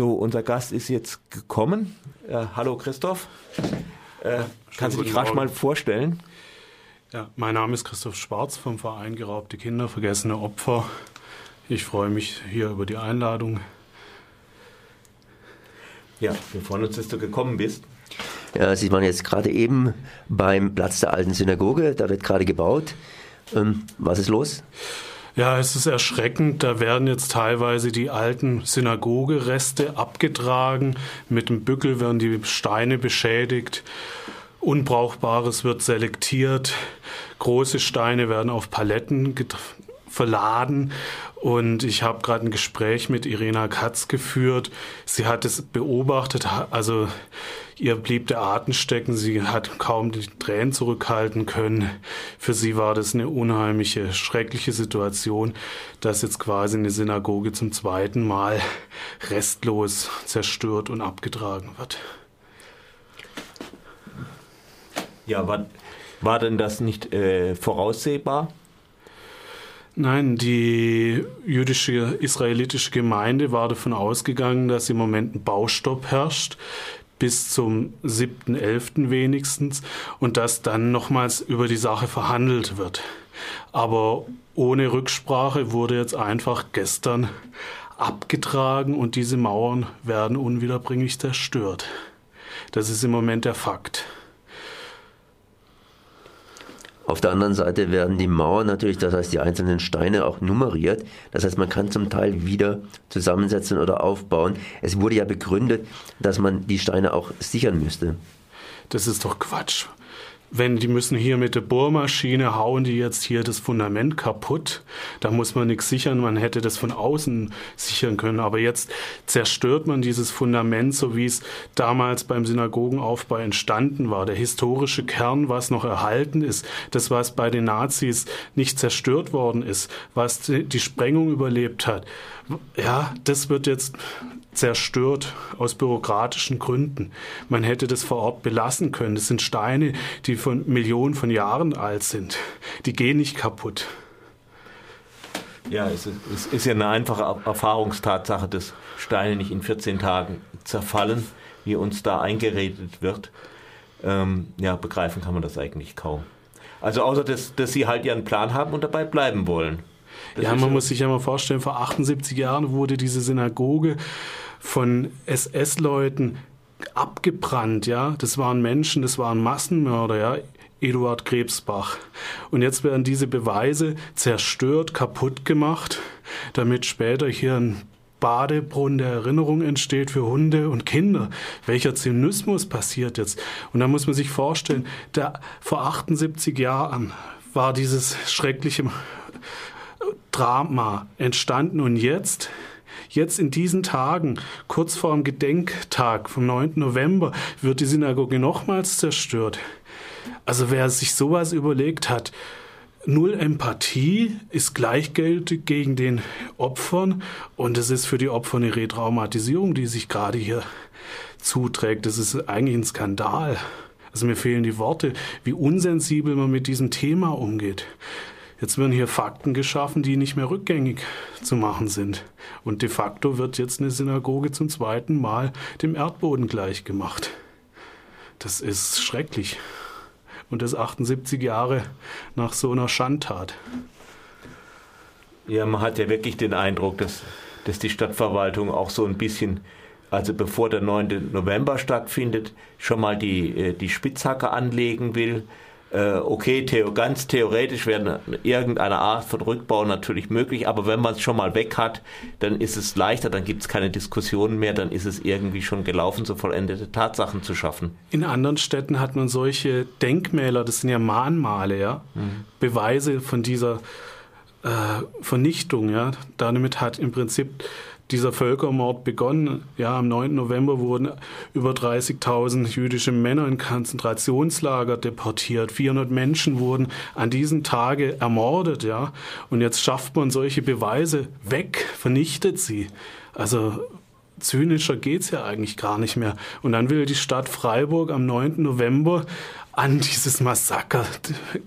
So, unser Gast ist jetzt gekommen. Äh, hallo Christoph. Äh, kannst du dich rasch mal vorstellen? Ja, mein Name ist Christoph Schwarz vom Verein Geraubte Kinder, vergessene Opfer. Ich freue mich hier über die Einladung. Ja, wir freuen uns, dass du gekommen bist. Ja, Sie waren jetzt gerade eben beim Platz der alten Synagoge, da wird gerade gebaut. Ähm, was ist los? Ja, es ist erschreckend. Da werden jetzt teilweise die alten Synagogereste abgetragen. Mit dem Bückel werden die Steine beschädigt. Unbrauchbares wird selektiert. Große Steine werden auf Paletten verladen. Und ich habe gerade ein Gespräch mit Irena Katz geführt. Sie hat es beobachtet, also ihr blieb der Atem stecken, sie hat kaum die Tränen zurückhalten können. Für sie war das eine unheimliche, schreckliche Situation, dass jetzt quasi eine Synagoge zum zweiten Mal restlos zerstört und abgetragen wird. Ja, war, war denn das nicht äh, voraussehbar? Nein, die jüdische israelitische Gemeinde war davon ausgegangen, dass im Moment ein Baustopp herrscht bis zum 7.11. wenigstens und dass dann nochmals über die Sache verhandelt wird. Aber ohne Rücksprache wurde jetzt einfach gestern abgetragen und diese Mauern werden unwiederbringlich zerstört. Das ist im Moment der Fakt. Auf der anderen Seite werden die Mauern natürlich, das heißt die einzelnen Steine auch nummeriert. Das heißt, man kann zum Teil wieder zusammensetzen oder aufbauen. Es wurde ja begründet, dass man die Steine auch sichern müsste. Das ist doch Quatsch wenn die müssen hier mit der Bohrmaschine hauen die jetzt hier das Fundament kaputt. Da muss man nichts sichern, man hätte das von außen sichern können. Aber jetzt zerstört man dieses Fundament, so wie es damals beim Synagogenaufbau entstanden war. Der historische Kern, was noch erhalten ist, das, was bei den Nazis nicht zerstört worden ist, was die Sprengung überlebt hat. Ja, das wird jetzt zerstört aus bürokratischen Gründen. Man hätte das vor Ort belassen können. Das sind Steine, die von Millionen von Jahren alt sind. Die gehen nicht kaputt. Ja, es ist, es ist ja eine einfache Erfahrungstatsache, dass Steine nicht in 14 Tagen zerfallen, wie uns da eingeredet wird. Ähm, ja, begreifen kann man das eigentlich kaum. Also außer, dass, dass sie halt ihren Plan haben und dabei bleiben wollen. Das ja, man muss sich ja mal vorstellen, vor 78 Jahren wurde diese Synagoge von SS-Leuten abgebrannt, ja. Das waren Menschen, das waren Massenmörder, ja. Eduard Krebsbach. Und jetzt werden diese Beweise zerstört, kaputt gemacht, damit später hier ein Badebrunnen der Erinnerung entsteht für Hunde und Kinder. Welcher Zynismus passiert jetzt? Und da muss man sich vorstellen, der, vor 78 Jahren war dieses schreckliche Drama entstanden und jetzt Jetzt in diesen Tagen, kurz vor dem Gedenktag vom 9. November, wird die Synagoge nochmals zerstört. Also wer sich sowas überlegt hat, null Empathie ist gleichgültig gegen den Opfern und es ist für die Opfer eine Retraumatisierung, die sich gerade hier zuträgt. Das ist eigentlich ein Skandal. Also mir fehlen die Worte, wie unsensibel man mit diesem Thema umgeht. Jetzt werden hier Fakten geschaffen, die nicht mehr rückgängig zu machen sind. Und de facto wird jetzt eine Synagoge zum zweiten Mal dem Erdboden gleichgemacht. Das ist schrecklich. Und das 78 Jahre nach so einer Schandtat. Ja, man hat ja wirklich den Eindruck, dass, dass die Stadtverwaltung auch so ein bisschen, also bevor der 9. November stattfindet, schon mal die, äh, die Spitzhacke anlegen will äh, okay, theo, ganz theoretisch wäre irgendeine Art von Rückbau natürlich möglich, aber wenn man es schon mal weg hat, dann ist es leichter, dann gibt es keine Diskussionen mehr, dann ist es irgendwie schon gelaufen, so vollendete Tatsachen zu schaffen. In anderen Städten hat man solche Denkmäler, das sind ja Mahnmale, ja, mhm. Beweise von dieser äh, Vernichtung, ja. Damit hat im Prinzip dieser Völkermord begonnen. Ja, am 9. November wurden über 30.000 jüdische Männer in Konzentrationslager deportiert. 400 Menschen wurden an diesen Tage ermordet, ja. Und jetzt schafft man solche Beweise weg, vernichtet sie. Also zynischer geht's ja eigentlich gar nicht mehr. Und dann will die Stadt Freiburg am 9. November an dieses Massaker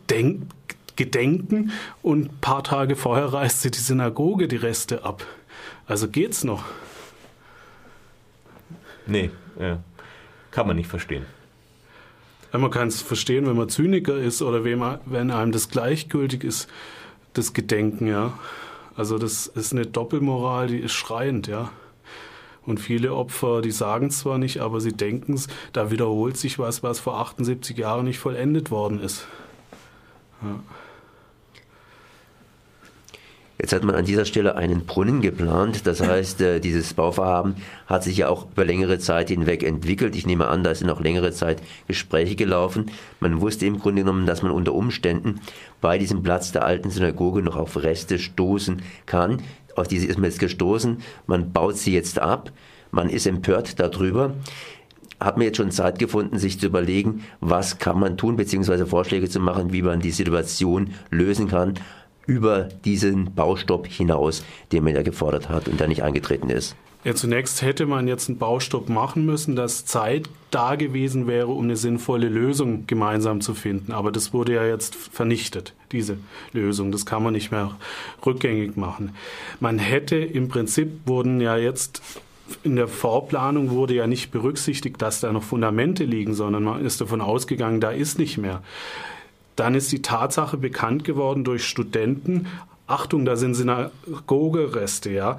denken gedenken und ein paar Tage vorher reißt sie die Synagoge die Reste ab. Also geht's noch. Nee, ja. kann man nicht verstehen. Man kann es verstehen, wenn man Zyniker ist oder wenn einem das gleichgültig ist, das Gedenken, ja. Also das ist eine Doppelmoral, die ist schreiend, ja. Und viele Opfer, die sagen zwar nicht, aber sie denken es, da wiederholt sich was, was vor 78 Jahren nicht vollendet worden ist. Ja. Jetzt hat man an dieser Stelle einen Brunnen geplant. Das heißt, äh, dieses Bauvorhaben hat sich ja auch über längere Zeit hinweg entwickelt. Ich nehme an, da sind auch längere Zeit Gespräche gelaufen. Man wusste im Grunde genommen, dass man unter Umständen bei diesem Platz der alten Synagoge noch auf Reste stoßen kann. Auf diese ist man jetzt gestoßen. Man baut sie jetzt ab. Man ist empört darüber hat man jetzt schon Zeit gefunden, sich zu überlegen, was kann man tun, beziehungsweise Vorschläge zu machen, wie man die Situation lösen kann über diesen Baustopp hinaus, den man ja gefordert hat und der nicht eingetreten ist. Ja, zunächst hätte man jetzt einen Baustopp machen müssen, dass Zeit da gewesen wäre, um eine sinnvolle Lösung gemeinsam zu finden. Aber das wurde ja jetzt vernichtet, diese Lösung. Das kann man nicht mehr rückgängig machen. Man hätte im Prinzip wurden ja jetzt in der Vorplanung wurde ja nicht berücksichtigt, dass da noch Fundamente liegen, sondern man ist davon ausgegangen, da ist nicht mehr. Dann ist die Tatsache bekannt geworden durch Studenten. Achtung, da sind Synagogereste, ja.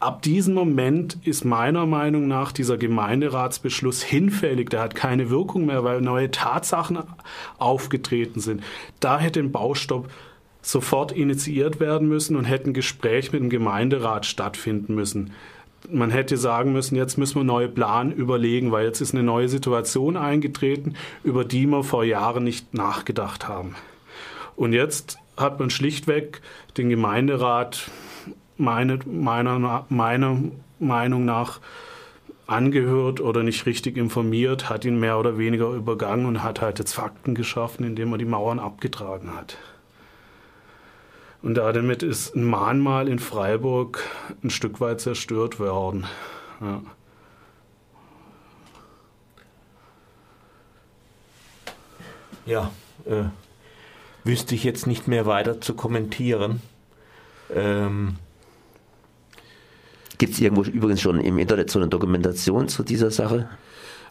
Ab diesem Moment ist meiner Meinung nach dieser Gemeinderatsbeschluss hinfällig. Der hat keine Wirkung mehr, weil neue Tatsachen aufgetreten sind. Da hätte ein Baustopp sofort initiiert werden müssen und hätte ein Gespräch mit dem Gemeinderat stattfinden müssen man hätte sagen müssen, jetzt müssen wir neue Plan überlegen, weil jetzt ist eine neue Situation eingetreten, über die wir vor Jahren nicht nachgedacht haben. Und jetzt hat man schlichtweg den Gemeinderat meine, meiner, meiner Meinung nach angehört oder nicht richtig informiert, hat ihn mehr oder weniger übergangen und hat halt jetzt Fakten geschaffen, indem er die Mauern abgetragen hat. Und damit ist ein Mahnmal in Freiburg ein Stück weit zerstört worden. Ja. Ja, äh, wüsste ich jetzt nicht mehr weiter zu kommentieren. Ähm, Gibt es irgendwo übrigens schon im Internet so eine Dokumentation zu dieser Sache?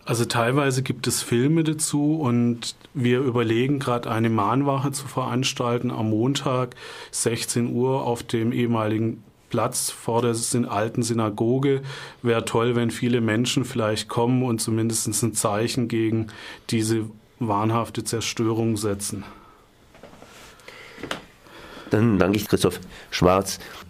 Also teilweise gibt es Filme dazu und wir überlegen gerade eine Mahnwache zu veranstalten am Montag 16 Uhr auf dem ehemaligen Platz vor der alten Synagoge. Wäre toll, wenn viele Menschen vielleicht kommen und zumindest ein Zeichen gegen diese wahnhafte Zerstörung setzen. Dann danke ich Christoph Schwarz